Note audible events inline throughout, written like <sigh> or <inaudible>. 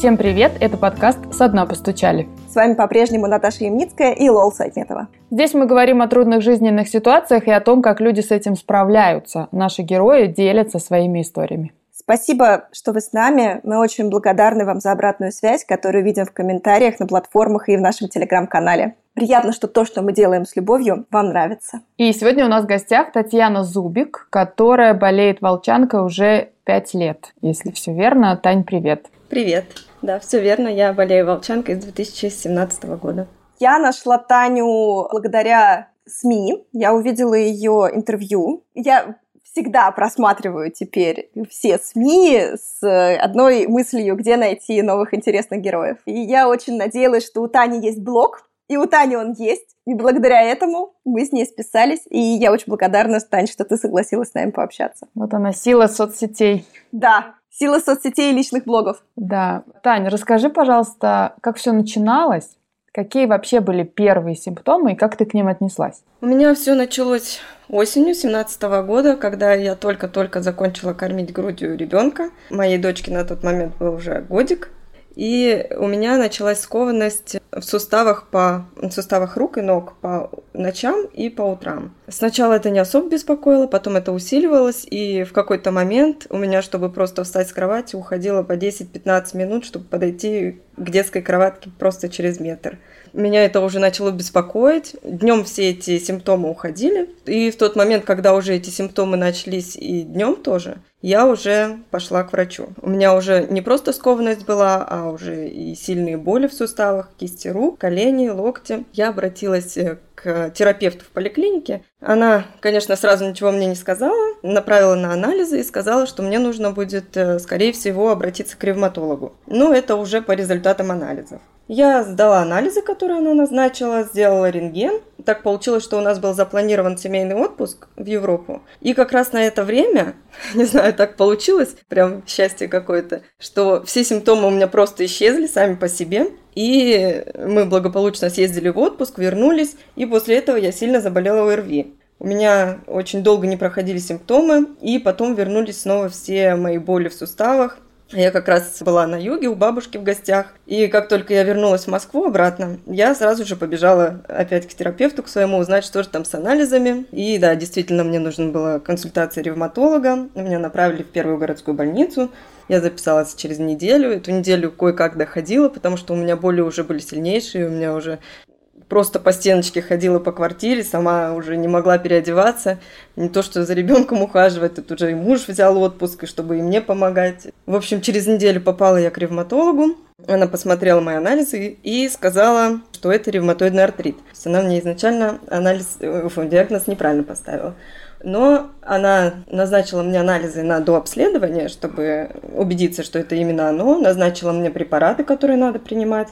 Всем привет, это подкаст «Со дна постучали». С вами по-прежнему Наташа Ямницкая и Лол Сайтметова. Здесь мы говорим о трудных жизненных ситуациях и о том, как люди с этим справляются. Наши герои делятся своими историями. Спасибо, что вы с нами. Мы очень благодарны вам за обратную связь, которую видим в комментариях на платформах и в нашем телеграм-канале. Приятно, что то, что мы делаем с любовью, вам нравится. И сегодня у нас в гостях Татьяна Зубик, которая болеет волчанкой уже пять лет. Если все верно, Тань, привет. Привет. Да, все верно. Я болею волчанкой с 2017 года. Я нашла Таню благодаря СМИ. Я увидела ее интервью. Я всегда просматриваю теперь все СМИ с одной мыслью, где найти новых интересных героев. И я очень надеялась, что у Тани есть блог, и у Тани он есть. И благодаря этому мы с ней списались. И я очень благодарна, Тань, что ты согласилась с нами пообщаться. Вот она, сила соцсетей. Да, Сила соцсетей и личных блогов. Да. Таня, расскажи, пожалуйста, как все начиналось? Какие вообще были первые симптомы и как ты к ним отнеслась? У меня все началось осенью 17 года, когда я только-только закончила кормить грудью ребенка. Моей дочке на тот момент был уже годик. И у меня началась скованность в суставах, по, в суставах рук и ног по ночам и по утрам. Сначала это не особо беспокоило, потом это усиливалось, и в какой-то момент у меня, чтобы просто встать с кровати, уходило по 10-15 минут, чтобы подойти к детской кроватке просто через метр. Меня это уже начало беспокоить. Днем все эти симптомы уходили. И в тот момент, когда уже эти симптомы начались и днем тоже, я уже пошла к врачу. У меня уже не просто скованность была, а уже и сильные боли в суставах, кисти рук, колени, локти. Я обратилась э, к терапевту в поликлинике. Она, конечно, сразу ничего мне не сказала, направила на анализы и сказала, что мне нужно будет, э, скорее всего, обратиться к ревматологу. Но это уже по результатам анализов. Я сдала анализы, которые она назначила, сделала рентген. Так получилось, что у нас был запланирован семейный отпуск в Европу. И как раз на это время, <laughs> не знаю, так получилось, прям счастье какое-то, что все симптомы у меня просто исчезли сами по себе. И мы благополучно съездили в отпуск, вернулись, и после этого я сильно заболела ОРВИ. У меня очень долго не проходили симптомы, и потом вернулись снова все мои боли в суставах, я как раз была на юге у бабушки в гостях. И как только я вернулась в Москву обратно, я сразу же побежала опять к терапевту, к своему, узнать, что же там с анализами. И да, действительно, мне нужна была консультация ревматолога. Меня направили в первую городскую больницу. Я записалась через неделю. Эту неделю кое-как доходила, потому что у меня боли уже были сильнейшие, у меня уже просто по стеночке ходила по квартире, сама уже не могла переодеваться. Не то, что за ребенком ухаживать, тут уже и муж взял отпуск, и чтобы и мне помогать. В общем, через неделю попала я к ревматологу. Она посмотрела мои анализы и сказала, что это ревматоидный артрит. То есть она мне изначально анализ, э, диагноз неправильно поставила. Но она назначила мне анализы на дообследование, чтобы убедиться, что это именно оно. Назначила мне препараты, которые надо принимать.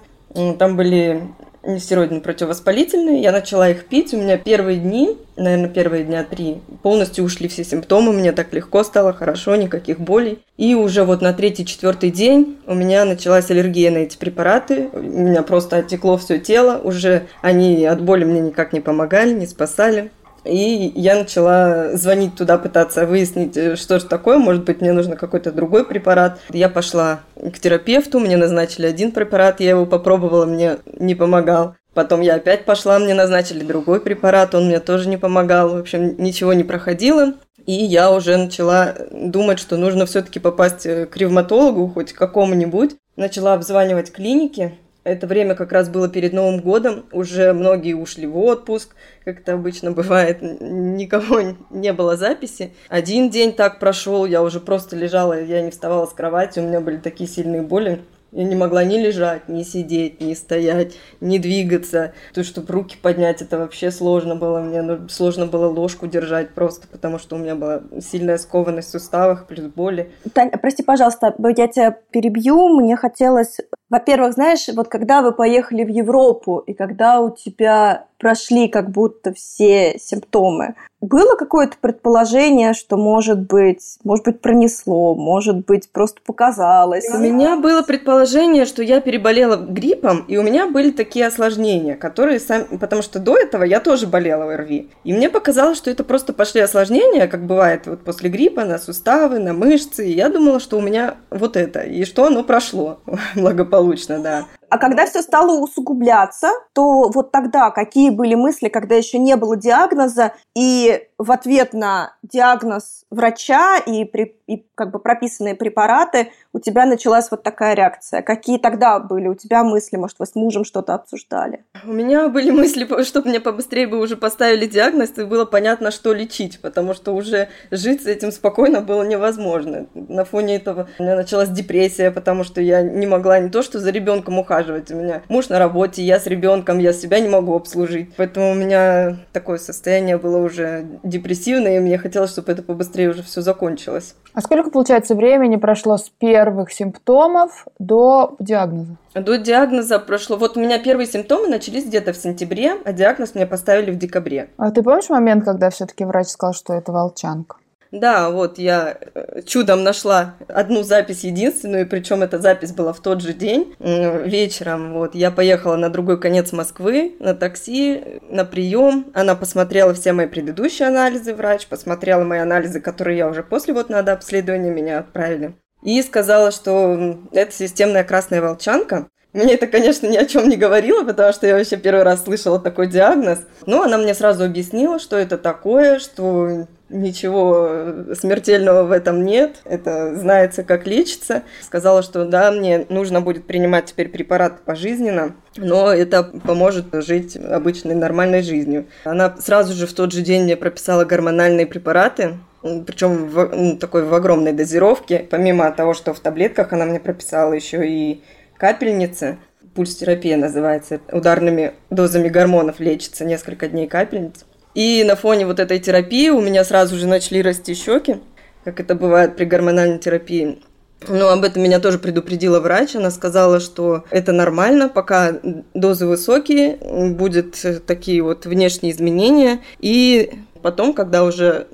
Там были нестероидные противовоспалительные. Я начала их пить. У меня первые дни, наверное, первые дня три, полностью ушли все симптомы. Мне так легко стало, хорошо, никаких болей. И уже вот на третий-четвертый день у меня началась аллергия на эти препараты. У меня просто оттекло все тело. Уже они от боли мне никак не помогали, не спасали. И я начала звонить туда, пытаться выяснить, э, что же такое, может быть, мне нужно какой-то другой препарат. Я пошла к терапевту, мне назначили один препарат, я его попробовала, мне не помогал. Потом я опять пошла, мне назначили другой препарат, он мне тоже не помогал. В общем, ничего не проходило. И я уже начала думать, что нужно все-таки попасть э, к ревматологу, хоть какому-нибудь. Начала обзванивать клиники, это время как раз было перед Новым годом, уже многие ушли в отпуск, как это обычно бывает, никого не было записи. Один день так прошел, я уже просто лежала, я не вставала с кровати, у меня были такие сильные боли. Я не могла ни лежать, ни сидеть, ни стоять, ни двигаться. То, чтобы руки поднять, это вообще сложно было. Мне сложно было ложку держать просто, потому что у меня была сильная скованность в суставах, плюс боли. Тань, прости, пожалуйста, я тебя перебью. Мне хотелось Во-первых, знаешь, вот когда вы поехали в Европу, и когда у тебя прошли как будто все симптомы, было какое-то предположение, что может быть, может быть пронесло, может быть просто показалось? У меня было предположение, что я переболела гриппом, и у меня были такие осложнения, которые сами, потому что до этого я тоже болела ОРВИ, и мне показалось, что это просто пошли осложнения, как бывает вот после гриппа на суставы, на мышцы, и я думала, что у меня вот это, и что оно прошло <laughs> благополучно, да. А когда все стало усугубляться, то вот тогда какие были мысли, когда еще не было диагноза, и в ответ на диагноз врача и, при, и как бы прописанные препараты у тебя началась вот такая реакция. Какие тогда были у тебя мысли? Может, вы с мужем что-то обсуждали? У меня были <laughs> мысли, чтобы мне побыстрее бы уже поставили диагноз, и было понятно, что лечить, потому что уже жить с этим спокойно было невозможно. На фоне этого у меня началась депрессия, потому что я не могла не то, что за ребенком ухаживать. У меня муж на работе, я с ребенком, я себя не могу обслужить. Поэтому у меня такое состояние было уже депрессивное, и мне хотелось, чтобы это побыстрее уже все закончилось. А сколько, получается, времени прошло с первых симптомов до диагноза? До диагноза прошло... Вот у меня первые симптомы начались где-то в сентябре, а диагноз мне поставили в декабре. А ты помнишь момент, когда все-таки врач сказал, что это волчанка? Да, вот я э, чудом нашла одну запись единственную, причем эта запись была в тот же день, вечером. Вот я поехала на другой конец Москвы на такси, на прием. Она посмотрела все мои предыдущие анализы, врач, посмотрела мои анализы, которые я уже после вот надо обследования меня отправили. И сказала, что это системная красная волчанка. Мне это, конечно, ни о чем не говорило, потому что я вообще первый раз слышала такой диагноз. Но она мне сразу объяснила, что это такое, что ничего смертельного в этом нет. Это знается, как лечится. Сказала, что да, мне нужно будет принимать теперь препарат пожизненно, но это поможет жить обычной нормальной жизнью. Она сразу же в тот же день мне прописала гормональные препараты, причем в, ну, такой в огромной дозировке. Помимо того, что в таблетках она мне прописала еще и капельницы. Пульс-терапия называется. Ударными дозами гормонов лечится несколько дней капельниц. И на фоне вот этой терапии у меня сразу же начали расти щеки, как это бывает при гормональной терапии. Но об этом меня тоже предупредила врач. Она сказала, что это нормально, пока дозы высокие, будет такие вот внешние изменения. И потом, когда уже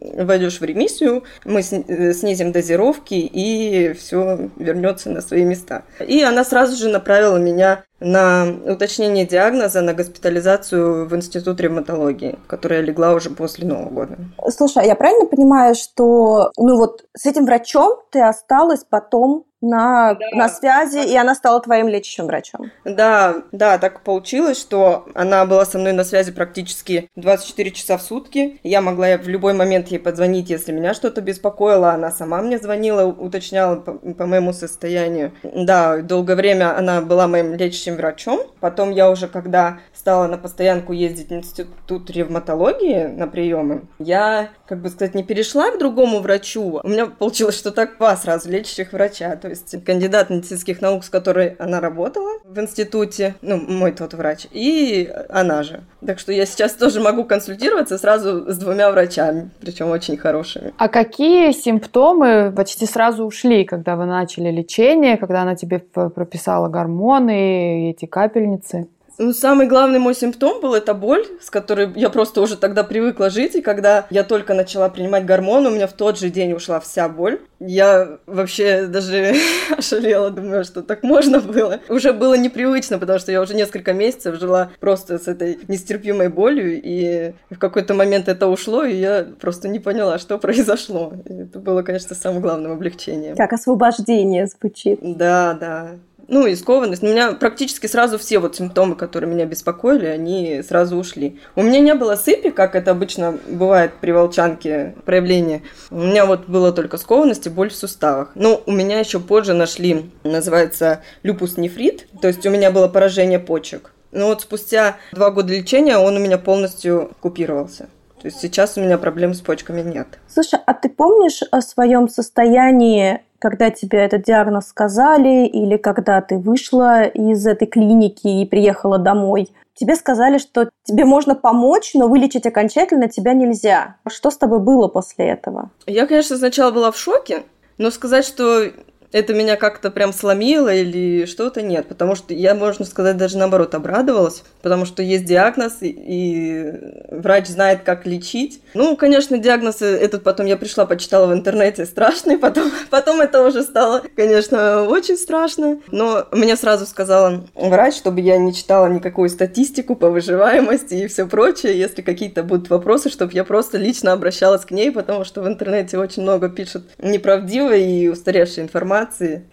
войдешь в ремиссию, мы э, снизим дозировки, и все вернется на свои места. И она сразу же направила меня на уточнение диагноза, на госпитализацию в Институт ревматологии, которая легла уже после Нового года. Слушай, а я правильно понимаю, что ну вот с этим врачом ты осталась потом на, да. на связи, и она стала твоим лечащим врачом. Да, да, так получилось, что она была со мной на связи практически 24 часа в сутки. Я могла в любой момент ей позвонить, если меня что-то беспокоило. Она сама мне звонила, уточняла по, по моему состоянию. Да, долгое время она была моим лечащим врачом. Потом я уже, когда стала на постоянку ездить в институт ревматологии на приемы, я, как бы сказать, не перешла к другому врачу. У меня получилось, что так два сразу лечащих врача. То есть кандидат медицинских наук, с которой она работала в институте, ну, мой тот врач, и она же. Так что я сейчас тоже могу консультироваться сразу с двумя врачами, причем очень хорошими. А какие симптомы почти сразу ушли, когда вы начали лечение, когда она тебе прописала гормоны, эти капельницы? Ну, самый главный мой симптом был это боль, с которой я просто уже тогда привыкла жить, и когда я только начала принимать гормоны, у меня в тот же день ушла вся боль. Я вообще даже <laughs> ошалела, думаю, что так можно было. Уже было непривычно, потому что я уже несколько месяцев жила просто с этой нестерпимой болью, и в какой-то момент это ушло, и я просто не поняла, что <laughs> произошло. И это было, конечно, самым главным облегчением. Как освобождение звучит. Да, да ну, и скованность. У меня практически сразу все вот симптомы, которые меня беспокоили, они сразу ушли. У меня не было сыпи, как это обычно бывает при волчанке проявление. У меня вот было только скованность и боль в суставах. Но у меня еще позже нашли, называется люпус нефрит, то есть у меня было поражение почек. Но вот спустя два года лечения он у меня полностью купировался. То есть сейчас у меня проблем с почками нет. Слушай, а ты помнишь о своем состоянии когда тебе этот диагноз сказали или когда ты вышла из этой клиники и приехала домой, тебе сказали, что тебе можно помочь, но вылечить окончательно тебя нельзя. Что с тобой было после этого? Я, конечно, сначала была в шоке, но сказать, что это меня как-то прям сломило или что-то, нет. Потому что я, можно сказать, даже наоборот обрадовалась, потому что есть диагноз, и, и врач знает, как лечить. Ну, конечно, диагноз этот потом я пришла, почитала в интернете, страшный, <laughs> потом, потом это уже стало, конечно, очень страшно. Но мне сразу сказала врач, чтобы я не читала никакую статистику по выживаемости и все прочее, если какие-то будут вопросы, чтобы я просто лично обращалась к ней, потому что в интернете очень много пишут неправдивой и устаревшей информации.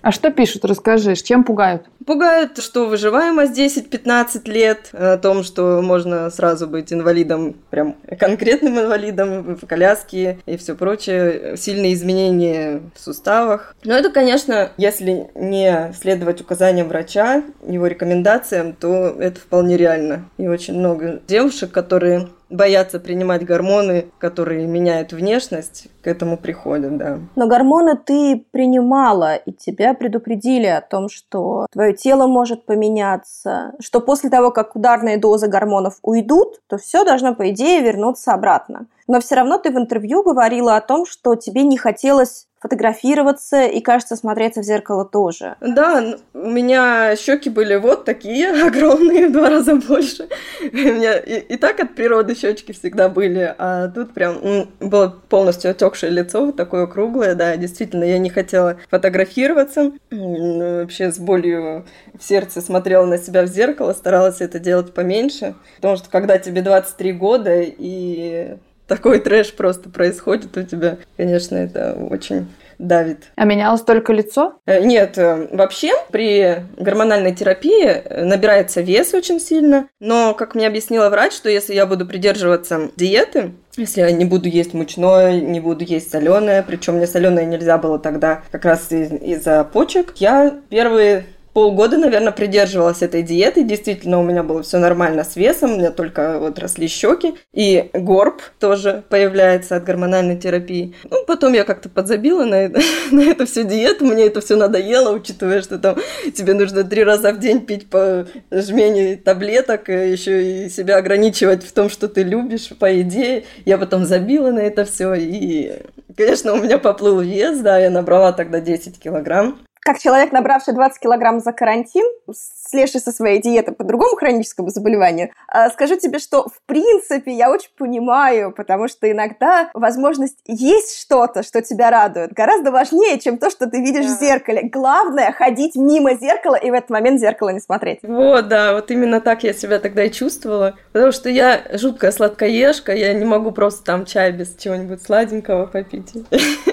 А что пишут? Расскажи, чем пугают? Пугают, что выживаемость 10-15 лет, о том, что можно сразу быть инвалидом, прям конкретным инвалидом в коляске и все прочее, сильные изменения в суставах. Но это, конечно, если не следовать указаниям врача, его рекомендациям, то это вполне реально. И очень много девушек, которые боятся принимать гормоны, которые меняют внешность, к этому приходят, да. Но гормоны ты принимала, и тебя предупредили о том, что твое тело может поменяться, что после того, как ударные дозы гормонов уйдут, то все должно, по идее, вернуться обратно. Но все равно ты в интервью говорила о том, что тебе не хотелось фотографироваться и, кажется, смотреться в зеркало тоже. Да, у меня щеки были вот такие, <laughs> огромные, в два раза больше. У меня и, и так от природы щечки всегда были, а тут прям было полностью отекшее лицо, вот такое круглое, да, действительно, я не хотела фотографироваться. Вообще с болью в сердце смотрела на себя в зеркало, старалась это делать поменьше, потому что когда тебе 23 года и такой трэш просто происходит у тебя, конечно, это очень давит. А менялось только лицо? Э, нет, э, вообще при гормональной терапии э, набирается вес очень сильно, но, как мне объяснила врач, что если я буду придерживаться диеты, если я не буду есть мучное, не буду есть соленое, причем мне соленое нельзя было тогда как раз из-за почек, я первые полгода, наверное, придерживалась этой диеты. Действительно, у меня было все нормально с весом, у меня только вот росли щеки. И горб тоже появляется от гормональной терапии. Ну, потом я как-то подзабила на, это, <laughs> на эту всю диету, мне это все надоело, учитывая, что там тебе нужно три раза в день пить по жмене таблеток, еще и себя ограничивать в том, что ты любишь, по идее. Я потом забила на это все, и, конечно, у меня поплыл вес, да, я набрала тогда 10 килограмм как человек, набравший 20 килограмм за карантин, слезший со своей диеты по другому хроническому заболеванию, а, скажу тебе, что в принципе я очень понимаю, потому что иногда возможность есть что-то, что тебя радует, гораздо важнее, чем то, что ты видишь да. в зеркале. Главное ходить мимо зеркала и в этот момент зеркало не смотреть. Вот, да, вот именно так я себя тогда и чувствовала, потому что я жуткая сладкоежка, я не могу просто там чай без чего-нибудь сладенького попить.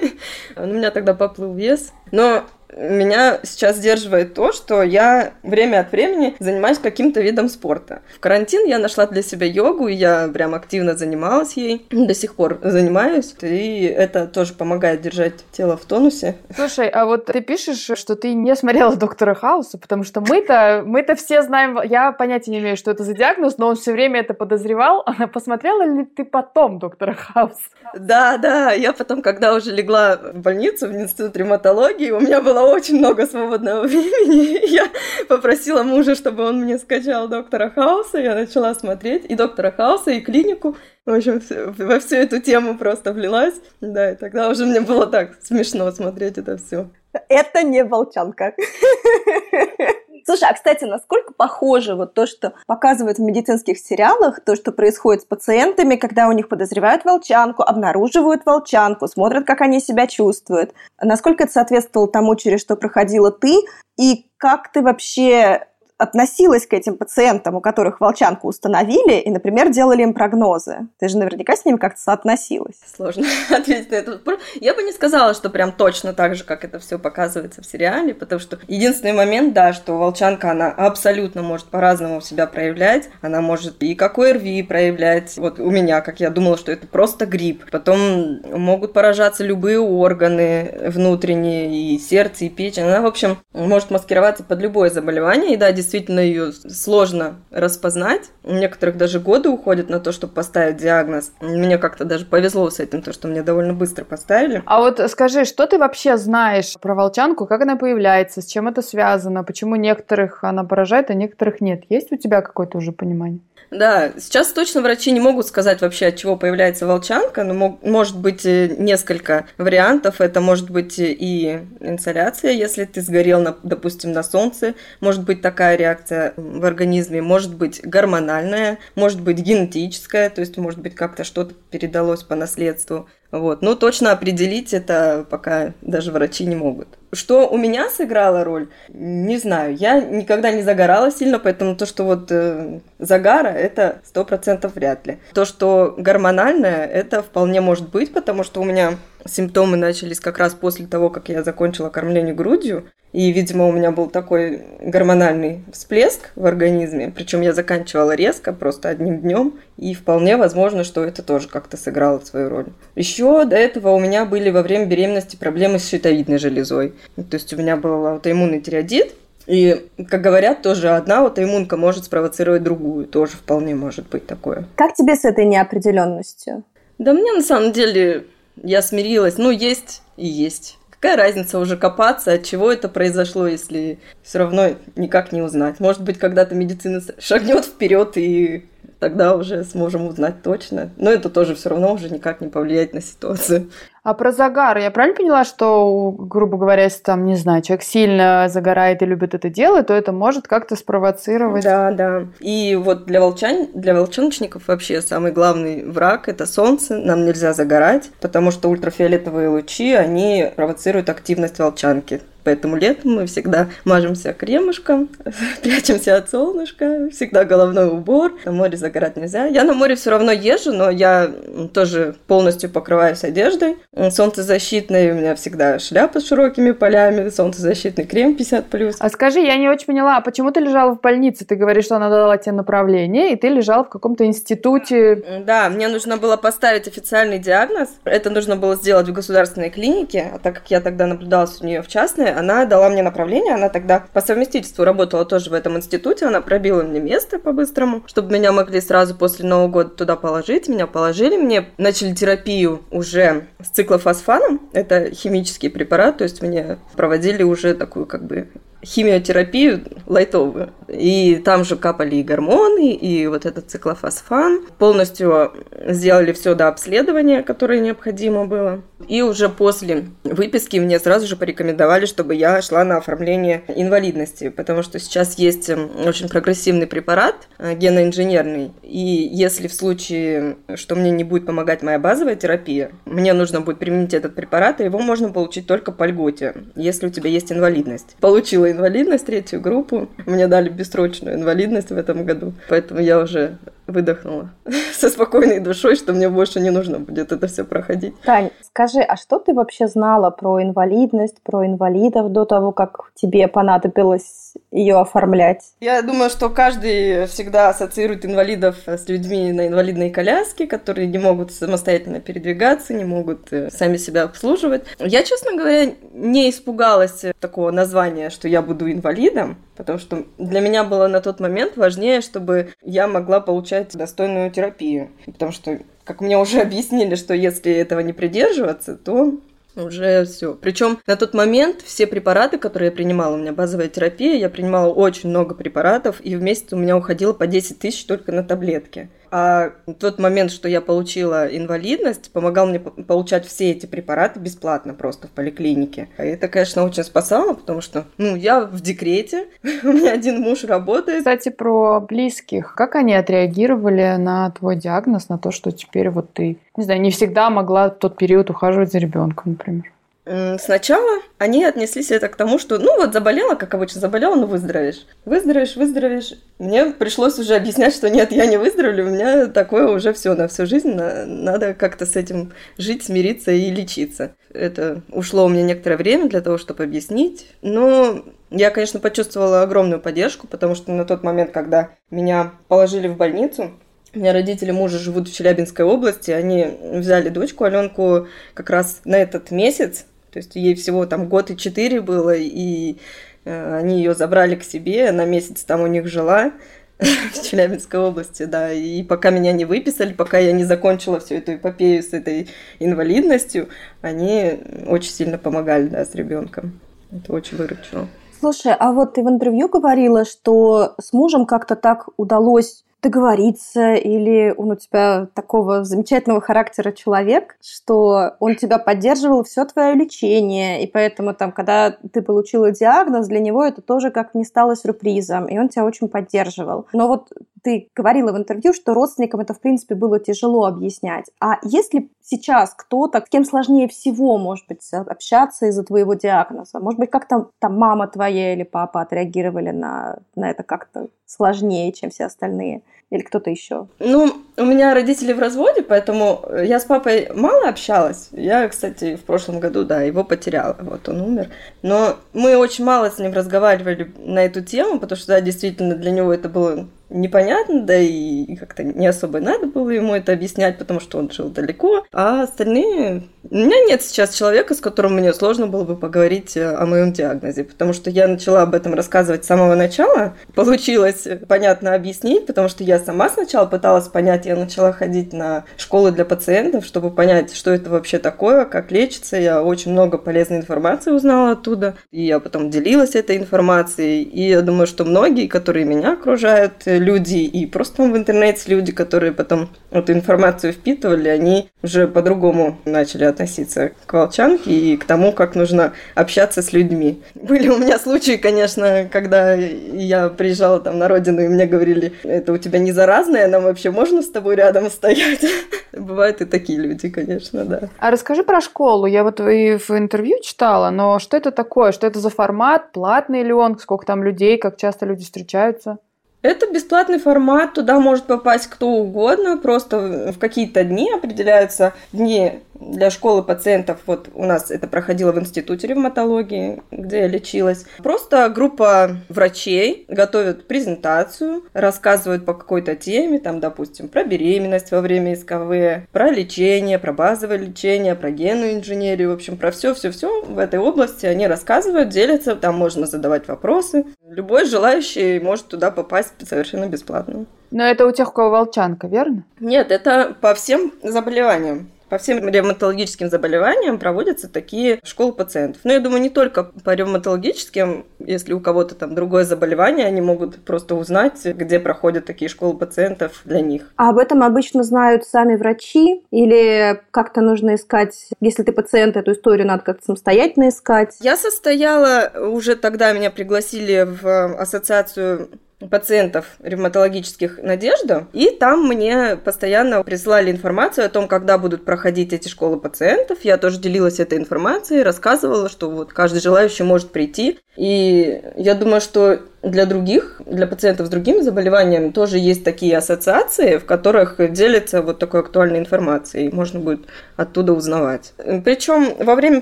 <laughs> У меня тогда поплыл вес, но меня сейчас сдерживает то, что я время от времени занимаюсь каким-то видом спорта. В карантин я нашла для себя йогу, и я прям активно занималась ей. До сих пор занимаюсь, и это тоже помогает держать тело в тонусе. Слушай, а вот ты пишешь, что ты не смотрела Доктора Хауса, потому что мы-то мы-то все знаем, я понятия не имею, что это за диагноз, но он все время это подозревал. <laughs> А посмотрела ли ты потом Доктора Хауса? Да, да, я потом, когда уже легла в больницу, в институт ревматологии, у меня было очень много свободного <laughs> времени. Я попросила мужа, чтобы он мне скачал доктора Хауса. Я начала смотреть и доктора Хауса, и клинику. В общем, во всю эту тему просто влилась. Да, и тогда уже мне было так смешно смотреть это все. Это не волчанка. <laughs> Слушай, а, кстати, насколько похоже вот то, что показывают в медицинских сериалах, то, что происходит с пациентами, когда у них подозревают волчанку, обнаруживают волчанку, смотрят, как они себя чувствуют. Насколько это соответствовало тому, через что проходила ты, и как ты вообще относилась к этим пациентам, у которых волчанку установили, и, например, делали им прогнозы? Ты же наверняка с ними как-то соотносилась. Сложно <laughs> ответить на этот вопрос. Я бы не сказала, что прям точно так же, как это все показывается в сериале, потому что единственный момент, да, что волчанка, она абсолютно может по-разному себя проявлять. Она может и как ОРВИ проявлять. Вот у меня, как я думала, что это просто грипп. Потом могут поражаться любые органы внутренние, и сердце, и печень. Она, в общем, может маскироваться под любое заболевание. И да, действительно ее сложно распознать. У некоторых даже годы уходят на то, чтобы поставить диагноз. Мне как-то даже повезло с этим, то, что мне довольно быстро поставили. А вот скажи, что ты вообще знаешь про волчанку, как она появляется, с чем это связано, почему некоторых она поражает, а некоторых нет? Есть у тебя какое-то уже понимание? Да, сейчас точно врачи не могут сказать вообще, от чего появляется волчанка, но мог, может быть э, несколько вариантов. Это может быть и инсоляция, если ты сгорел, на, допустим, на солнце, может быть такая реакция в организме, может быть гормональная, может быть генетическая, то есть может быть как-то что-то передалось по наследству. Вот. Но точно определить это пока даже врачи не могут. Что у меня сыграло роль, не знаю. Я никогда не загорала сильно, поэтому то, что вот э, загара, это сто процентов вряд ли. То, что гормональное, это вполне может быть, потому что у меня симптомы начались как раз после того, как я закончила кормление грудью. И, видимо, у меня был такой гормональный всплеск в организме. Причем я заканчивала резко, просто одним днем. И вполне возможно, что это тоже как-то сыграло свою роль. Еще до этого у меня были во время беременности проблемы с щитовидной железой. То есть у меня был аутоиммунный тиреодит, и, как говорят, тоже одна аутоиммунка может спровоцировать другую. Тоже вполне может быть такое. Как тебе с этой неопределенностью? Да мне на самом деле я смирилась. Ну, есть и есть. Какая разница уже копаться, от чего это произошло, если все равно никак не узнать. Может быть, когда-то медицина шагнет вперед и тогда уже сможем узнать точно. Но это тоже все равно уже никак не повлияет на ситуацию. А про загар, я правильно поняла, что, грубо говоря, если там, не знаю, человек сильно загорает и любит это делать, то это может как-то спровоцировать? Да, да. И вот для, волчан... для волчоночников вообще самый главный враг – это солнце. Нам нельзя загорать, потому что ультрафиолетовые лучи, они провоцируют активность волчанки. Поэтому летом мы всегда мажемся кремушком, <laughs> прячемся от солнышка, всегда головной убор. На море загорать нельзя. Я на море все равно езжу, но я тоже полностью покрываюсь одеждой. Солнцезащитный у меня всегда шляпа с широкими полями, солнцезащитный крем 50+. А скажи, я не очень поняла, а почему ты лежала в больнице? Ты говоришь, что она дала тебе направление, и ты лежал в каком-то институте. Да, мне нужно было поставить официальный диагноз. Это нужно было сделать в государственной клинике, а так как я тогда наблюдалась у нее в частной, она дала мне направление, она тогда по совместительству работала тоже в этом институте, она пробила мне место по-быстрому, чтобы меня могли сразу после Нового года туда положить, меня положили, мне начали терапию уже с циклофосфаном, это химический препарат, то есть мне проводили уже такую как бы химиотерапию лайтовую. И там же капали и гормоны, и вот этот циклофосфан. Полностью сделали все до обследования, которое необходимо было. И уже после выписки мне сразу же порекомендовали, чтобы я шла на оформление инвалидности, потому что сейчас есть эм, очень прогрессивный препарат, э, геноинженерный, и если в случае, что мне не будет помогать моя базовая терапия, мне нужно будет применить этот препарат, и его можно получить только по льготе, если у тебя есть инвалидность. Получила инвалидность, третью группу. Мне дали бессрочную инвалидность в этом году. Поэтому я уже выдохнула <laughs> со спокойной душой, что мне больше не нужно будет это все проходить. Тань, скажи, а что ты вообще знала про инвалидность, про инвалидов до того, как тебе понадобилось ее оформлять? Я думаю, что каждый всегда ассоциирует инвалидов с людьми на инвалидной коляске, которые не могут самостоятельно передвигаться, не могут э, сами себя обслуживать. Я, честно говоря, не испугалась такого названия, что я буду инвалидом, потому что для меня было на тот момент важнее, чтобы я могла получать достойную терапию. Потому что, как мне уже <laughs> объяснили, что если этого не придерживаться, то уже все. Причем на тот момент все препараты, которые я принимала, у меня базовая терапия, я принимала очень много препаратов, и в месяц у меня уходило по 10 тысяч только на таблетки. А тот момент, что я получила инвалидность, помогал мне получать все эти препараты бесплатно просто в поликлинике. Это, конечно, очень спасало, потому что, ну, я в декрете, <laughs> у меня один муж работает. Кстати, про близких. Как они отреагировали на твой диагноз, на то, что теперь вот ты, не знаю, не всегда могла в тот период ухаживать за ребенком, например? Сначала они отнеслись это к тому, что, ну вот заболела, как обычно, заболела, ну выздоровеешь. Выздоровеешь, выздоровеешь. Мне пришлось уже объяснять, что нет, я не выздоровлю, у меня такое уже все на всю жизнь, надо как-то с этим жить, смириться и лечиться. Это ушло у меня некоторое время для того, чтобы объяснить, но я, конечно, почувствовала огромную поддержку, потому что на тот момент, когда меня положили в больницу, у меня родители мужа живут в Челябинской области, они взяли дочку Аленку как раз на этот месяц, то есть ей всего там год и четыре было, и Э, они ее забрали к себе, на месяц там у них жила <laughs> в Челябинской области, да, и пока меня не выписали, пока я не закончила всю эту эпопею с этой инвалидностью, они очень сильно помогали, да, с ребенком. Это очень выручило. Слушай, а вот ты в интервью говорила, что с мужем как-то так удалось договориться, или он у тебя такого замечательного характера человек, что он тебя поддерживал все твое лечение, и поэтому там, когда ты получила диагноз, для него это тоже как не стало сюрпризом, и он тебя очень поддерживал. Но вот ты говорила в интервью, что родственникам это, в принципе, было тяжело объяснять. А если сейчас кто-то, с кем сложнее всего, может быть, общаться из-за твоего диагноза? Может быть, как-то там мама твоя или папа отреагировали на, на это как-то сложнее, чем все остальные? Или кто-то еще? Ну, у меня родители в разводе, поэтому я с папой мало общалась. Я, кстати, в прошлом году, да, его потеряла. Вот он умер. Но мы очень мало с ним разговаривали на эту тему, потому что, да, действительно, для него это было непонятно, да и как-то не особо надо было ему это объяснять, потому что он жил далеко. А остальные... У меня нет сейчас человека, с которым мне сложно было бы поговорить э, о моем диагнозе, потому что я начала об этом рассказывать с самого начала. Получилось понятно объяснить, потому что я сама сначала пыталась понять, я начала ходить на школы для пациентов, чтобы понять, что это вообще такое, как лечится. Я очень много полезной информации узнала оттуда, и я потом делилась этой информацией. И я думаю, что многие, которые меня окружают, люди и просто там в интернете люди, которые потом эту информацию впитывали, они уже по-другому начали относиться к волчанке и к тому, как нужно общаться с людьми. Были у меня случаи, конечно, когда я приезжала там на родину, и мне говорили, это у тебя не заразное, нам вообще можно с тобой рядом стоять? <laughs> Бывают и такие люди, конечно, да. А расскажи про школу. Я вот и в интервью читала, но что это такое? Что это за формат? Платный ли он? Сколько там людей? Как часто люди встречаются? Это бесплатный формат, туда может попасть кто угодно, просто в какие-то дни определяются дни для школы пациентов, вот у нас это проходило в институте ревматологии, где я лечилась. Просто группа врачей готовят презентацию, рассказывают по какой-то теме, там, допустим, про беременность во время СКВ, про лечение, про базовое лечение, про генную инженерию, в общем, про все-все-все в этой области они рассказывают, делятся, там можно задавать вопросы. Любой желающий может туда попасть совершенно бесплатно. Но это у тех, у кого волчанка, верно? Нет, это по всем заболеваниям. По всем ревматологическим заболеваниям проводятся такие школы пациентов. Но я думаю, не только по ревматологическим, если у кого-то там другое заболевание, они могут просто узнать, где проходят такие школы пациентов для них. А об этом обычно знают сами врачи или как-то нужно искать, если ты пациент, эту историю надо как-то самостоятельно искать? Я состояла, уже тогда меня пригласили в ассоциацию пациентов ревматологических «Надежда», и там мне постоянно присылали информацию о том, когда будут проходить эти школы пациентов. Я тоже делилась этой информацией, рассказывала, что вот каждый желающий может прийти. И я думаю, что для других, для пациентов с другими заболеваниями тоже есть такие ассоциации, в которых делится вот такой актуальной информацией, и можно будет оттуда узнавать. Причем во время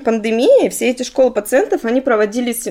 пандемии все эти школы пациентов, они проводились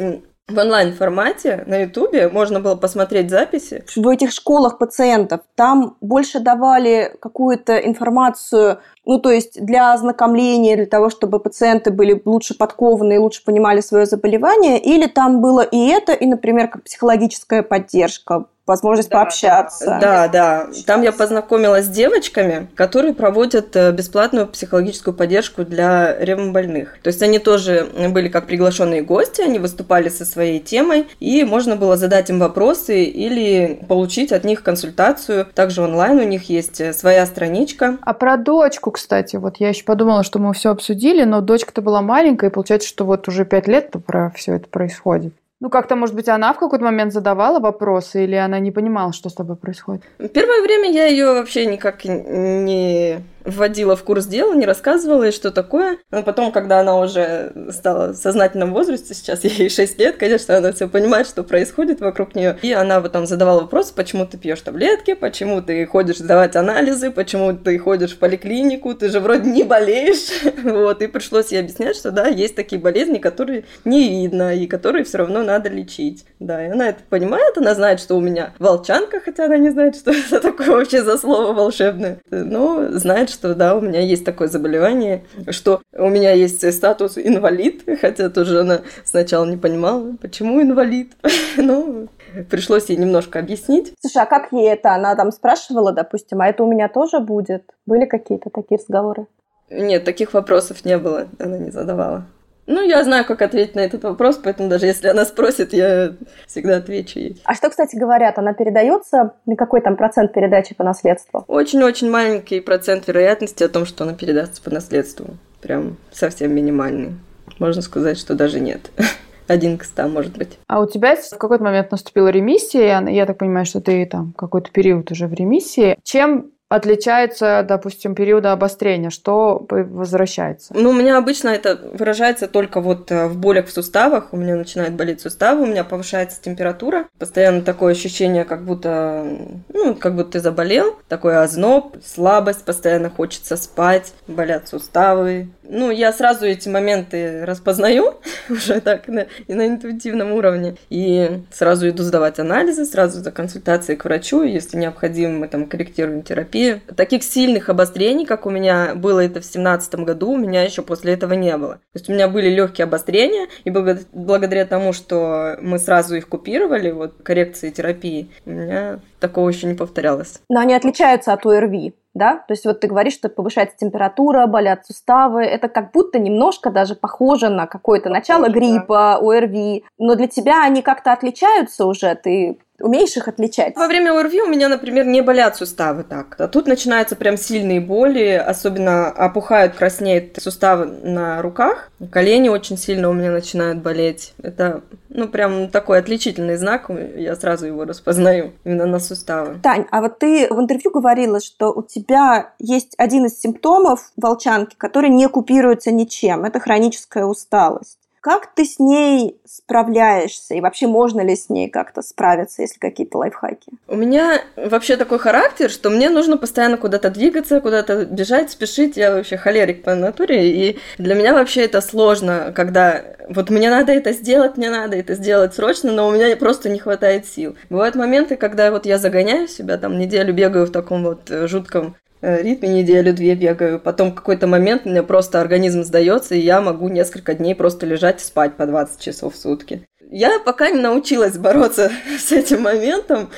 в онлайн-формате на Ютубе можно было посмотреть записи. В этих школах пациентов там больше давали какую-то информацию, ну, то есть для ознакомления, для того, чтобы пациенты были лучше подкованы и лучше понимали свое заболевание, или там было и это, и, например, как психологическая поддержка, возможность да, пообщаться. Да, да. Там я познакомилась с девочками, которые проводят э, бесплатную психологическую поддержку для ревмобольных. То есть они тоже были как приглашенные гости, они выступали со своей темой, и можно было задать им вопросы или получить от них консультацию. Также онлайн у них есть э, своя страничка. А про дочку, кстати, вот я еще подумала, что мы все обсудили, но дочка-то была маленькая, и получается, что вот уже пять лет про все это происходит. Ну, как-то, может быть, она в какой-то момент задавала вопросы, или она не понимала, что с тобой происходит? Первое время я ее вообще никак не вводила в курс дела, не рассказывала ей, что такое. Но потом, когда она уже стала в сознательном возрасте, сейчас <laughs> ей 6 лет, конечно, она все понимает, что происходит вокруг нее. И она вот там задавала вопросы, почему ты пьешь таблетки, почему ты ходишь сдавать анализы, почему ты ходишь в поликлинику, ты же вроде не болеешь. <laughs> Вот, и пришлось ей объяснять, что да, есть такие болезни, которые не видно, и которые все равно надо лечить. Да, и она это понимает, она знает, что у меня волчанка, хотя она не знает, что <laughs> это такое вообще за слово волшебное, но знает, что да, у меня есть такое заболевание, что у меня есть статус инвалид, <laughs> хотя тоже она сначала не понимала, почему инвалид. <laughs> Ну, пришлось ей немножко объяснить. Слушай, а как ей это? Она там спрашивала, допустим, а это у меня тоже будет? Были какие-то такие разговоры? Нет, таких вопросов не было, она не задавала. Ну, я знаю, как ответить на этот вопрос, поэтому даже если она спросит, я всегда отвечу ей. А что, кстати, говорят, она передается? На какой там процент передачи по наследству? Очень-очень маленький процент вероятности о том, что она передастся по наследству. Прям совсем минимальный. Можно сказать, что даже нет. <laughs> Один к ста, может быть. А у тебя в какой-то момент наступила ремиссия, я так понимаю, что ты там какой-то период уже в ремиссии. Чем отличается, допустим, периода обострения? Что возвращается? Ну, у меня обычно это выражается только вот э, в болях в суставах. У меня начинает болеть суставы, у меня повышается температура. Постоянно такое ощущение, как будто, ну, как будто ты заболел. Такой озноб, слабость, постоянно хочется спать, болят суставы. Ну, я сразу эти моменты распознаю <laughs> уже так на, и на интуитивном уровне. И сразу иду сдавать анализы, сразу за консультацией к врачу. Если необходимо, мы там корректируем терапию таких сильных обострений, как у меня было это в семнадцатом году, у меня еще после этого не было. То есть у меня были легкие обострения, и благодаря тому, что мы сразу их купировали, вот коррекции терапии, у меня такого еще не повторялось. Но они отличаются от ОРВИ да? То есть вот ты говоришь, что повышается температура, болят суставы. Это как будто немножко даже похоже на какое-то начало гриппа, ОРВИ. Но для тебя они как-то отличаются уже? Ты умеешь их отличать? Во время ОРВИ у меня, например, не болят суставы так. А тут начинаются прям сильные боли, особенно опухают, краснеют суставы на руках. Колени очень сильно у меня начинают болеть. Это, ну, прям такой отличительный знак, я сразу его распознаю именно на суставы. Тань, а вот ты в интервью говорила, что у тебя есть один из симптомов волчанки, который не купируется ничем. Это хроническая усталость. Как ты с ней справляешься? И вообще можно ли с ней как-то справиться, если какие-то лайфхаки? У меня вообще такой характер, что мне нужно постоянно куда-то двигаться, куда-то бежать, спешить. Я вообще холерик по натуре, и для меня вообще это сложно, когда вот мне надо это сделать, мне надо это сделать срочно, но у меня просто не хватает сил. Бывают моменты, когда вот я загоняю себя, там неделю бегаю в таком вот э, жутком Э, ритме неделю-две бегаю. Потом какой-то момент мне просто организм сдается, и я могу несколько дней просто лежать и спать по 20 часов в сутки. Я пока не научилась бороться <laughs> с этим моментом,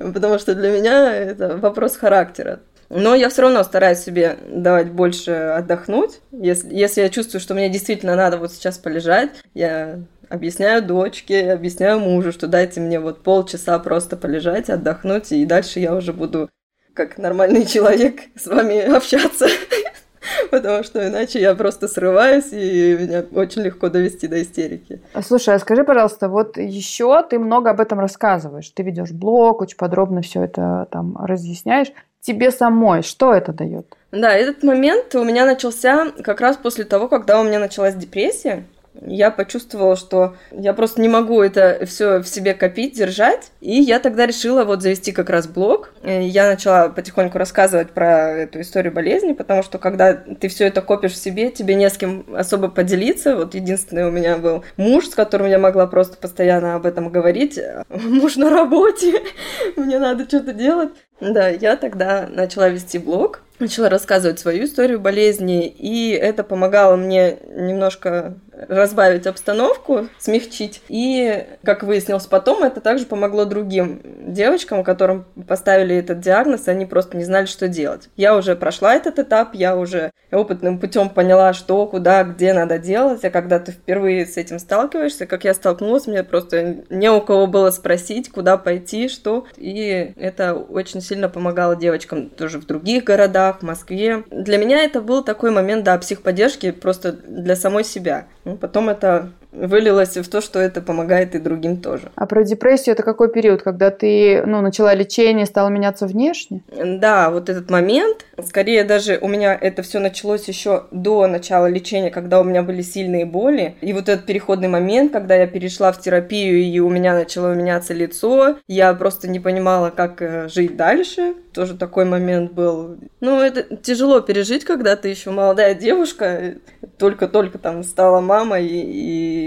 потому что для меня это вопрос характера. Но я все равно стараюсь себе давать больше отдохнуть. Если, если я чувствую, что мне действительно надо вот сейчас полежать, я объясняю дочке, объясняю мужу, что дайте мне вот полчаса просто полежать, отдохнуть, и дальше я уже буду как нормальный человек с вами общаться. <laughs> Потому что иначе я просто срываюсь, и меня очень легко довести до истерики. Слушай, а скажи, пожалуйста, вот еще ты много об этом рассказываешь. Ты ведешь блог, очень подробно все это там разъясняешь. Тебе самой что это дает? Да, этот момент у меня начался как раз после того, когда у меня началась депрессия я почувствовала, что я просто не могу это все в себе копить, держать. И я тогда решила вот завести как раз блог. И я начала потихоньку рассказывать про эту историю болезни, потому что когда ты все это копишь в себе, тебе не с кем особо поделиться. Вот единственный у меня был муж, с которым я могла просто постоянно об этом говорить. <laughs> Муж на работе, <laughs> мне надо что-то делать. Да, я тогда начала вести блог, начала рассказывать свою историю болезни, и это помогало мне немножко разбавить обстановку, смягчить. И, как выяснилось потом, это также помогло другим девочкам, которым поставили этот диагноз, они просто не знали, что делать. Я уже прошла этот этап, я уже опытным путем поняла, что, куда, где надо делать, а когда ты впервые с этим сталкиваешься, как я столкнулась, мне просто не у кого было спросить, куда пойти, что. И это очень сильно помогало девочкам тоже в других городах, в Москве. Для меня это был такой момент, да, психподдержки просто для самой себя. Ну, потом это вылилось в то, что это помогает и другим тоже. А про депрессию это какой период, когда ты ну, начала лечение, стала меняться внешне? Да, вот этот момент. Скорее даже у меня это все началось еще до начала лечения, когда у меня были сильные боли. И вот этот переходный момент, когда я перешла в терапию, и у меня начало меняться лицо, я просто не понимала, как э, жить дальше. Тоже такой момент был. Ну, это тяжело пережить, когда ты еще молодая девушка, только-только там стала мамой, и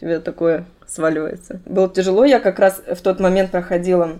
тебе такое сваливается. Было тяжело, я как раз в тот момент проходила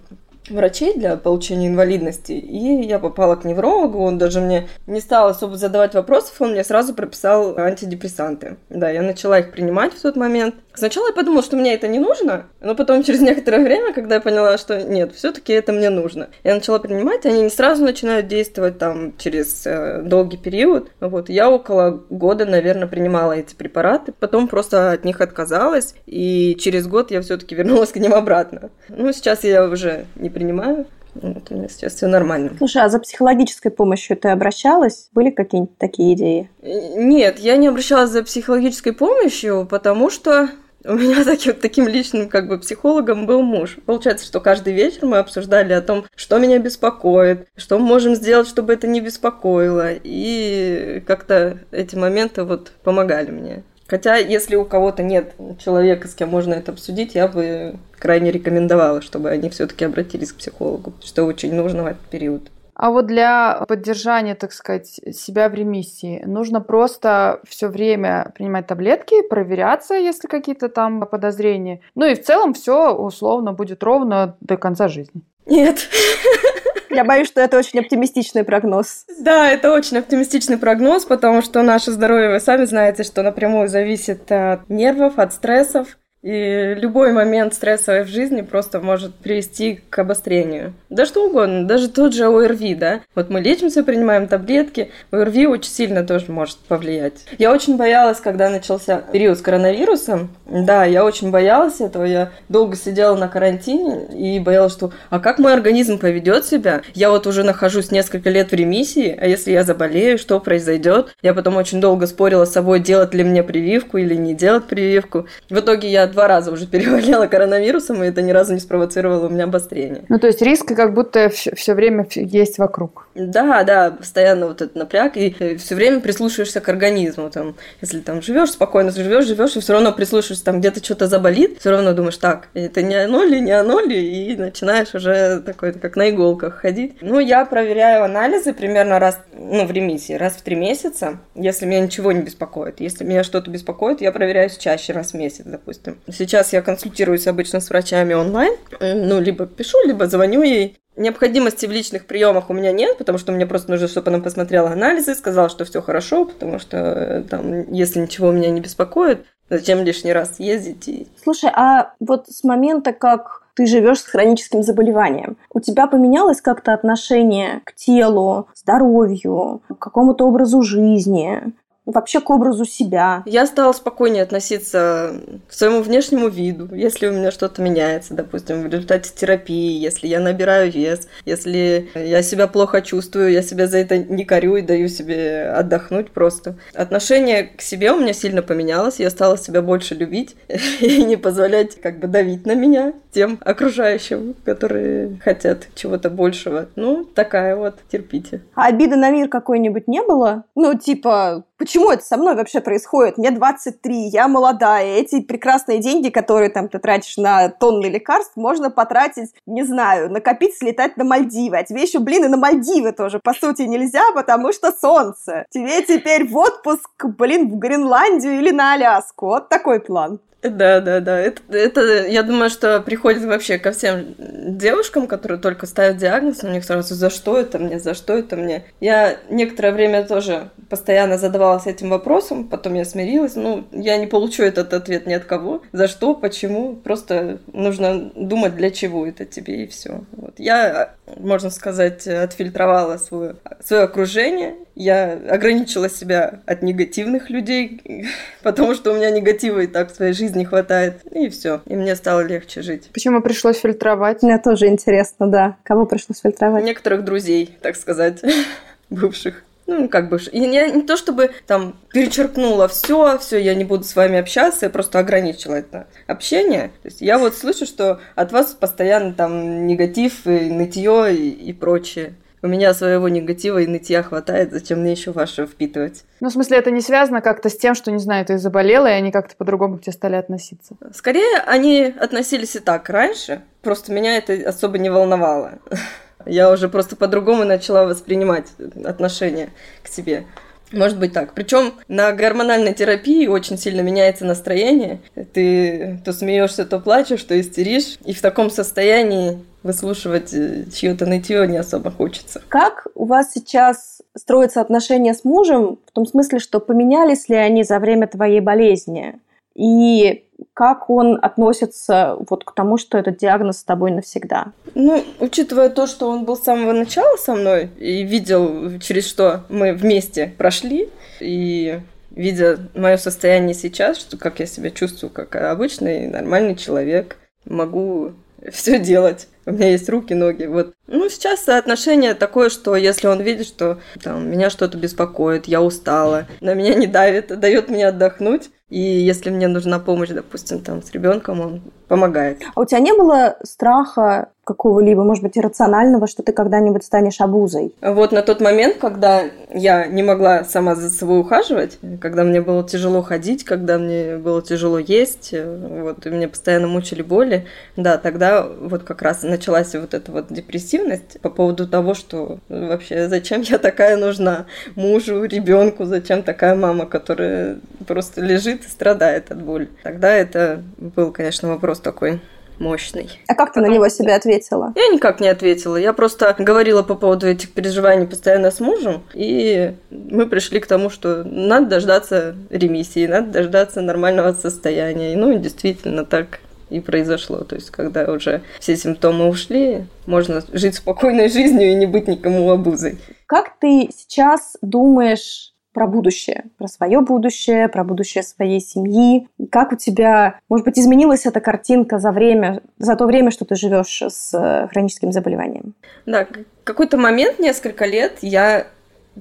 врачей для получения инвалидности, и я попала к неврологу, он даже мне не стал особо задавать вопросов, он мне сразу прописал антидепрессанты. Да, я начала их принимать в тот момент. Сначала я подумала, что мне это не нужно, но потом через некоторое время, когда я поняла, что нет, все-таки это мне нужно, я начала принимать, они не сразу начинают действовать там через э, долгий период. Вот я около года, наверное, принимала эти препараты, потом просто от них отказалась, и через год я все-таки вернулась к ним обратно. Ну, сейчас я уже не принимаю. Вот, у меня сейчас все нормально. Слушай, а за психологической помощью ты обращалась? Были какие-нибудь такие идеи? Нет, я не обращалась за психологической помощью, потому что у меня <laughs> таким, таким личным как бы психологом был муж. Получается, что каждый вечер мы обсуждали о том, что меня беспокоит, что мы можем сделать, чтобы это не беспокоило. И как-то эти моменты вот помогали мне. Хотя, если у кого-то нет человека, с кем можно это обсудить, я бы крайне рекомендовала, чтобы они все-таки обратились к психологу, что очень нужно в этот период. А вот для поддержания, так сказать, себя в ремиссии нужно просто все время принимать таблетки, проверяться, если какие-то там подозрения. Ну и в целом все условно будет ровно до конца жизни. Нет. <laughs> Я боюсь, что это очень оптимистичный прогноз. Да, это очень оптимистичный прогноз, потому что наше здоровье, вы сами знаете, что напрямую зависит от нервов, от стрессов. И любой момент стрессовой в жизни просто может привести к обострению. Да что угодно, даже тот же ОРВИ, да? Вот мы лечимся, принимаем таблетки, ОРВИ очень сильно тоже может повлиять. Я очень боялась, когда начался период с коронавирусом. Да, я очень боялась этого. Я долго сидела на карантине и боялась, что а как мой организм поведет себя? Я вот уже нахожусь несколько лет в ремиссии, а если я заболею, что произойдет? Я потом очень долго спорила с собой, делать ли мне прививку или не делать прививку. В итоге я два раза уже <laughs> переболела коронавирусом, и это ни разу не спровоцировало у меня обострение. Ну, то есть риски как будто все, все время есть вокруг. Да, да, постоянно вот этот напряг, и э, все время прислушиваешься к организму. Там, если там живешь спокойно, живешь, живешь, и все равно прислушиваешься, там где-то что-то заболит, все равно думаешь, так, это не оно ли, не оно ли, и начинаешь уже такой, как на иголках ходить. Ну, я проверяю анализы примерно раз, ну, в ремиссии, раз в три месяца, если меня ничего не беспокоит. Если меня что-то беспокоит, я проверяюсь чаще, раз в месяц, допустим. Сейчас я консультируюсь обычно с врачами онлайн. Ну, либо пишу, либо звоню ей. Необходимости в личных приемах у меня нет, потому что мне просто нужно, чтобы она посмотрела анализы, сказала, что все хорошо, потому что э, там, если ничего меня не беспокоит, зачем лишний раз ездить? И... Слушай, а вот с момента, как ты живешь с хроническим заболеванием. У тебя поменялось как-то отношение к телу, здоровью, к какому-то образу жизни? Вообще к образу себя. Я стала спокойнее относиться к своему внешнему виду, если у меня что-то меняется, допустим, в результате терапии, если я набираю вес, если я себя плохо чувствую, я себя за это не корю и даю себе отдохнуть просто. Отношение к себе у меня сильно поменялось, я стала себя больше любить <laughs> и не позволять как бы давить на меня тем окружающим, которые хотят чего-то большего. Ну, такая вот, терпите. А обиды на мир какой-нибудь не было? Ну, типа, почему это со мной вообще происходит? Мне 23, я молодая, эти прекрасные деньги, которые там ты тратишь на тонны лекарств, можно потратить, не знаю, накопить, слетать на Мальдивы. А тебе еще, блин, и на Мальдивы тоже, по сути, нельзя, потому что солнце. Тебе теперь в отпуск, блин, в Гренландию или на Аляску. Вот такой план. Да, да, да. Это, это, я думаю, что приходит вообще ко всем девушкам, которые только ставят диагноз, у них сразу за что это мне, за что это мне. Я некоторое время тоже постоянно задавалась этим вопросом, потом я смирилась. Ну, я не получу этот ответ ни от кого. За что, почему? Просто нужно думать, для чего это тебе, и все. Вот. Я, можно сказать, отфильтровала свое, свое окружение. Я ограничила себя от негативных людей, <laughs> потому что у меня негатива и так в своей жизни не хватает. И все. И мне стало легче жить. Почему пришлось фильтровать? Мне тоже интересно, да. Кого пришлось фильтровать? Некоторых друзей, так сказать, <laughs> бывших ну, как бы, и не, не то чтобы там перечеркнула все, все, я не буду с вами общаться, я просто ограничила это общение. То есть я вот слышу, что от вас постоянно там негатив и нытье и, и прочее. У меня своего негатива и нытья хватает, зачем мне еще ваше впитывать? Ну, в смысле, это не связано как-то с тем, что, не знаю, ты заболела, и они как-то по-другому к тебе стали относиться? Скорее, они относились и так раньше, просто меня это особо не волновало. <laughs> Я уже просто по-другому начала воспринимать отношения к себе. Может быть так. Причем на гормональной терапии очень сильно меняется настроение. Ты то смеешься, то плачешь, то истеришь. И в таком состоянии выслушивать э, чье-то нытье не особо хочется. Как у вас сейчас строятся отношения с мужем, в том смысле, что поменялись ли они за время твоей болезни? И как он относится вот к тому, что этот диагноз с тобой навсегда? Ну, учитывая то, что он был с самого начала со мной и видел, через что мы вместе прошли, и видя мое состояние сейчас, что как я себя чувствую, как обычный нормальный человек, могу все делать. У меня есть руки, ноги. Вот. Ну, сейчас соотношение такое, что если он видит, что там, меня что-то беспокоит, я устала, на меня не давит, дает мне отдохнуть, и если мне нужна помощь, допустим, там с ребенком, он помогает. А у тебя не было страха какого-либо, может быть, иррационального, что ты когда-нибудь станешь обузой? Вот на тот момент, когда я не могла сама за собой ухаживать, когда мне было тяжело ходить, когда мне было тяжело есть, вот, и мне постоянно мучили боли, да, тогда вот как раз началась вот эта вот депрессивность по поводу того, что вообще зачем я такая нужна мужу, ребенку, зачем такая мама, которая просто лежит и страдает от боли. Тогда это был, конечно, вопрос такой мощный. А как ты на него себе ответила? Я никак не ответила. Я просто говорила по поводу этих переживаний постоянно с мужем, и мы пришли к тому, что надо дождаться ремиссии, надо дождаться нормального состояния. И, ну, действительно, так и произошло. То есть, когда уже все симптомы ушли, можно жить спокойной жизнью и не быть никому обузой. Как ты сейчас думаешь про будущее, про свое будущее, про будущее своей семьи. Как у тебя, может быть, изменилась эта картинка за время, за то время, что ты живешь с э, хроническим заболеванием? Да, какой-то момент, несколько лет, я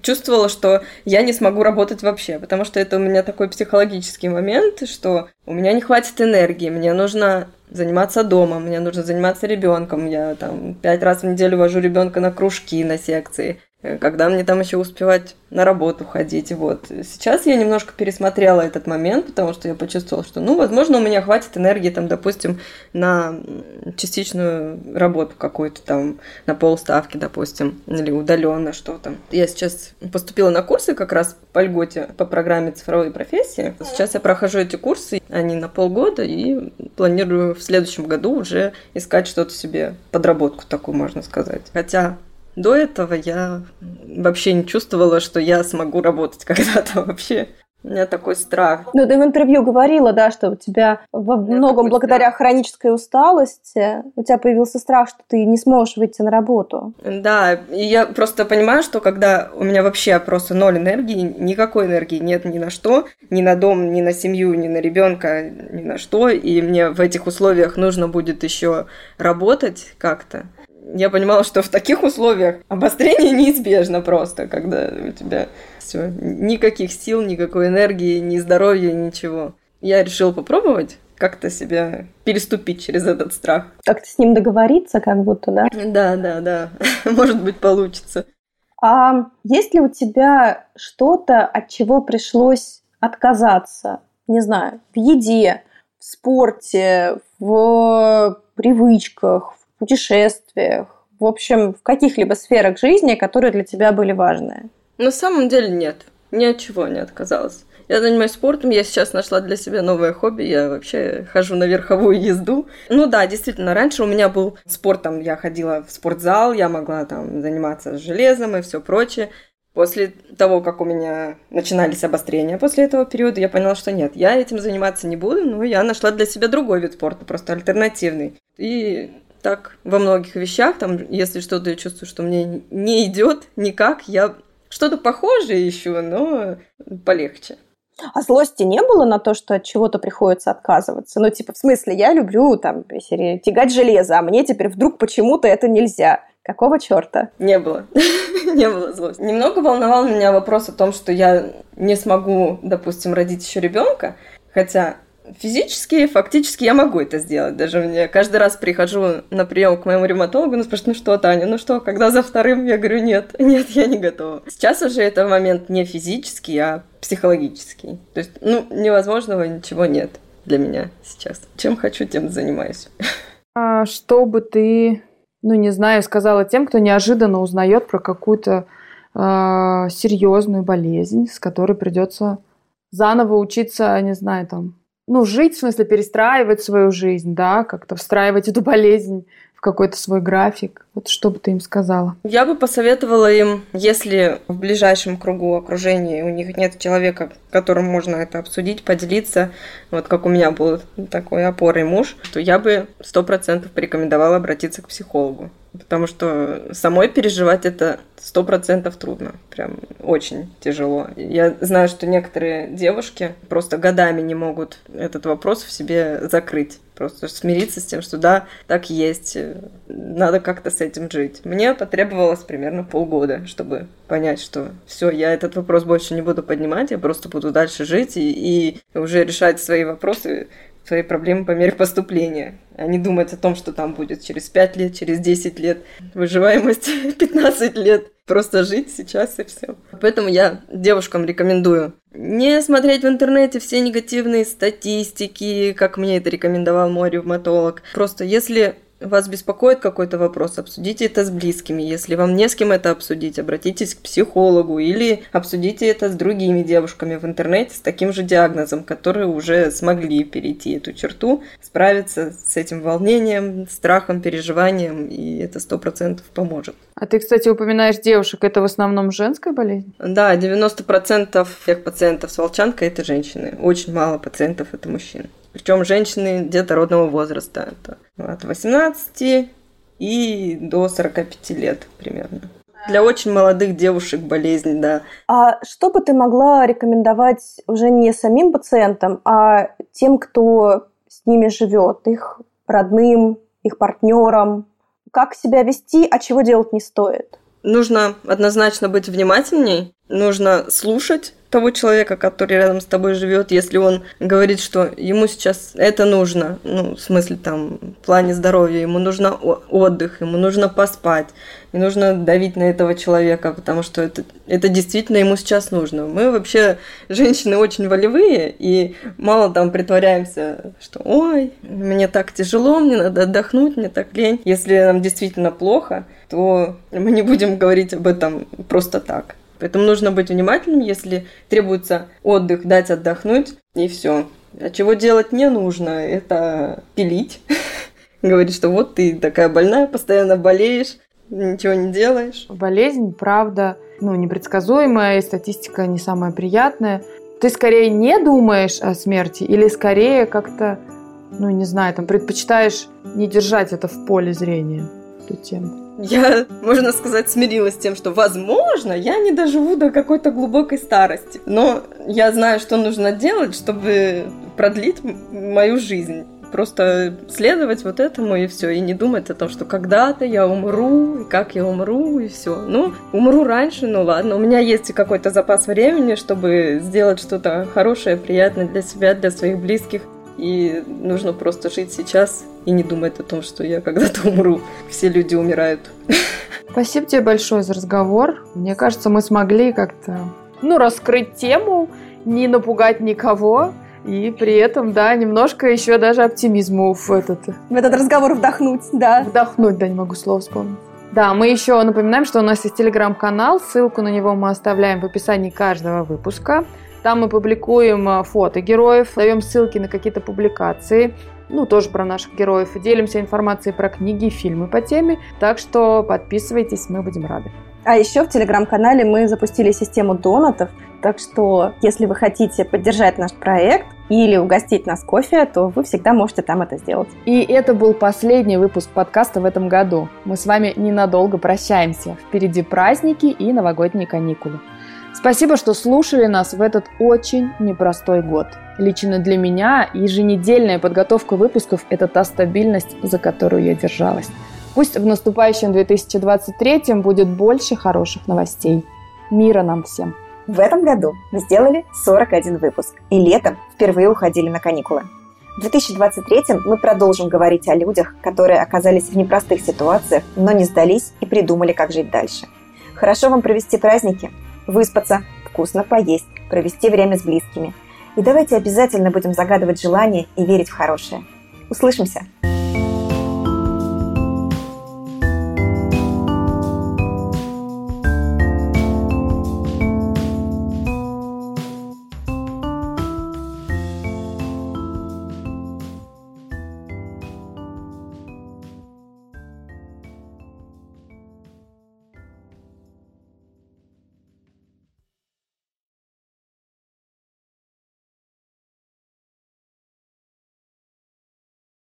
чувствовала, что я не смогу работать вообще, потому что это у меня такой психологический момент, что у меня не хватит энергии, мне нужно заниматься дома, мне нужно заниматься ребенком. Я там пять раз в неделю вожу ребенка на кружки, на секции. Э, когда мне там еще успевать на работу ходить. Вот. Сейчас я немножко пересмотрела этот момент, потому что я почувствовала, что, ну, возможно, у меня хватит энергии, там, допустим, на частичную работу какую-то там, на полставки, допустим, или удаленно что-то. Я сейчас поступила на курсы как раз по льготе по программе цифровой профессии. Сейчас я прохожу эти курсы, они на полгода, и планирую в следующем году уже искать что-то себе, подработку такую, можно сказать. Хотя до этого я вообще не чувствовала, что я смогу работать <laughs> когда-то вообще. У меня такой страх. Ну, ты в интервью говорила, да, что у тебя во многом благодаря страх. хронической усталости у тебя появился страх, что ты не сможешь выйти на работу. Да, и я просто понимаю, что когда у меня вообще просто ноль энергии, никакой энергии нет ни на что, ни на дом, ни на семью, ни на ребенка, ни на что, и мне в этих условиях нужно будет еще работать как-то я понимала, что в таких условиях обострение <laughs> неизбежно просто, когда у тебя все, никаких сил, никакой энергии, ни здоровья, ничего. Я решила попробовать как-то себя переступить через этот страх. Как-то с ним договориться, как будто, да? Да, да, да. <laughs> Может быть, получится. А есть ли у тебя что-то, от чего пришлось отказаться? Не знаю, в еде, в спорте, в привычках, путешествиях, в общем, в каких-либо сферах жизни, которые для тебя были важны? На самом деле нет. Ни от чего не отказалась. Я занимаюсь спортом, я сейчас нашла для себя новое хобби, я вообще хожу на верховую езду. Ну да, действительно, раньше у меня был спорт, там я ходила в спортзал, я могла там заниматься железом и все прочее. После того, как у меня начинались обострения после этого периода, я поняла, что нет, я этим заниматься не буду, но я нашла для себя другой вид спорта, просто альтернативный. И так во многих вещах, там, если что-то я чувствую, что мне не идет никак, я что-то похожее ищу, но полегче. А злости не было на то, что от чего-то приходится отказываться? Ну, типа, в смысле, я люблю там тягать железо, а мне теперь вдруг почему-то это нельзя. Какого черта? Не было. <laughs> не было злости. Немного волновал меня вопрос о том, что я не смогу, допустим, родить еще ребенка. Хотя физически, фактически я могу это сделать. Даже мне каждый раз прихожу на прием к моему ревматологу, он спрашивает, ну что, Таня, ну что, когда за вторым? Я говорю, нет, <laughs> нет, я не готова. Сейчас уже это момент не физический, а психологический. То есть, ну, невозможного ничего нет для меня сейчас. Чем хочу, тем занимаюсь. А что бы ты, ну, не знаю, сказала тем, кто неожиданно узнает про какую-то серьезную болезнь, с которой придется заново учиться, не знаю, там, ну, жить, в смысле, перестраивать свою жизнь, да, как-то встраивать эту болезнь в какой-то свой график. Вот что бы ты им сказала? Я бы посоветовала им, если в ближайшем кругу окружения у них нет человека, которым можно это обсудить, поделиться, вот как у меня был такой опорой муж, то я бы сто процентов порекомендовала обратиться к психологу. Потому что самой переживать это сто процентов трудно. Прям очень тяжело. Я знаю, что некоторые девушки просто годами не могут этот вопрос в себе закрыть. Просто смириться с тем, что да, так есть. Надо как-то с этим жить. Мне потребовалось примерно полгода, чтобы понять, что все, я этот вопрос больше не буду поднимать, я просто буду дальше жить и, и уже решать свои вопросы свои проблемы по мере поступления, а не думать о том, что там будет через 5 лет, через 10 лет, выживаемость <laughs> 15 лет. Просто жить сейчас и все. Поэтому я девушкам рекомендую не смотреть в интернете все негативные статистики, как мне это рекомендовал мой ревматолог. Просто если вас беспокоит какой-то вопрос, обсудите это с близкими. Если вам не с кем это обсудить, обратитесь к психологу или обсудите это с другими девушками в интернете с таким же диагнозом, которые уже смогли перейти эту черту, справиться с этим волнением, страхом, переживанием, и это сто процентов поможет. А ты, кстати, упоминаешь девушек, это в основном женская болезнь? Да, 90% всех пациентов с волчанкой – это женщины. Очень мало пациентов – это мужчины. Причем женщины детородного возраста. Это от 18 и до 45 лет примерно. Для очень молодых девушек болезнь, да. А что бы ты могла рекомендовать уже не самим пациентам, а тем, кто с ними живет, их родным, их партнерам? Как себя вести, а чего делать не стоит? Нужно однозначно быть внимательней, нужно слушать того человека, который рядом с тобой живет, если он говорит, что ему сейчас это нужно, ну, в смысле там, в плане здоровья, ему нужно отдых, ему нужно поспать, не нужно давить на этого человека, потому что это, это действительно ему сейчас нужно. Мы вообще, женщины, очень волевые, и мало там притворяемся, что ой, мне так тяжело, мне надо отдохнуть, мне так лень. Если нам действительно плохо, то мы не будем говорить об этом просто так. Поэтому нужно быть внимательным, если требуется отдых, дать отдохнуть, и все. А чего делать не нужно, это пилить. <laughs> Говорит, что вот ты такая больная, постоянно болеешь, ничего не делаешь. Болезнь, правда, ну, непредсказуемая, и статистика не самая приятная. Ты скорее не думаешь о смерти или скорее как-то, ну, не знаю, там, предпочитаешь не держать это в поле зрения, эту тему? я, можно сказать, смирилась с тем, что, возможно, я не доживу до какой-то глубокой старости. Но я знаю, что нужно делать, чтобы продлить мою жизнь. Просто следовать вот этому и все, и не думать о том, что когда-то я умру, и как я умру, и все. Ну, умру раньше, ну ладно, у меня есть какой-то запас времени, чтобы сделать что-то хорошее, приятное для себя, для своих близких. И нужно просто жить сейчас и не думать о том, что я когда-то умру. Все люди умирают. Спасибо тебе большое за разговор. Мне кажется, мы смогли как-то ну, раскрыть тему, не напугать никого. И при этом, да, немножко еще даже оптимизму в этот... В этот разговор вдохнуть, да. Вдохнуть, да, не могу слова вспомнить. Да, мы еще напоминаем, что у нас есть телеграм-канал, ссылку на него мы оставляем в описании каждого выпуска. Там мы публикуем э, фото героев, даем ссылки на какие-то публикации, ну, тоже про наших героев, и делимся информацией про книги и фильмы по теме. Так что подписывайтесь, мы будем рады. А еще в телеграм-канале мы запустили систему донатов, так что если вы хотите поддержать наш проект или угостить нас кофе, то вы всегда можете там это сделать. И это был последний выпуск подкаста в этом году. Мы с вами ненадолго прощаемся. Впереди праздники и новогодние каникулы. Спасибо, что слушали нас в этот очень непростой год. Лично для меня еженедельная подготовка выпусков – это та стабильность, за которую я держалась. Пусть в наступающем 2023 будет больше хороших новостей. Мира нам всем! В этом году мы сделали 41 выпуск, и летом впервые уходили на каникулы. В 2023 мы продолжим говорить о людях, которые оказались в непростых ситуациях, но не сдались и придумали, как жить дальше. Хорошо вам провести праздники, выспаться, вкусно поесть, провести время с близкими. И давайте обязательно будем загадывать желания и верить в хорошее. Услышимся!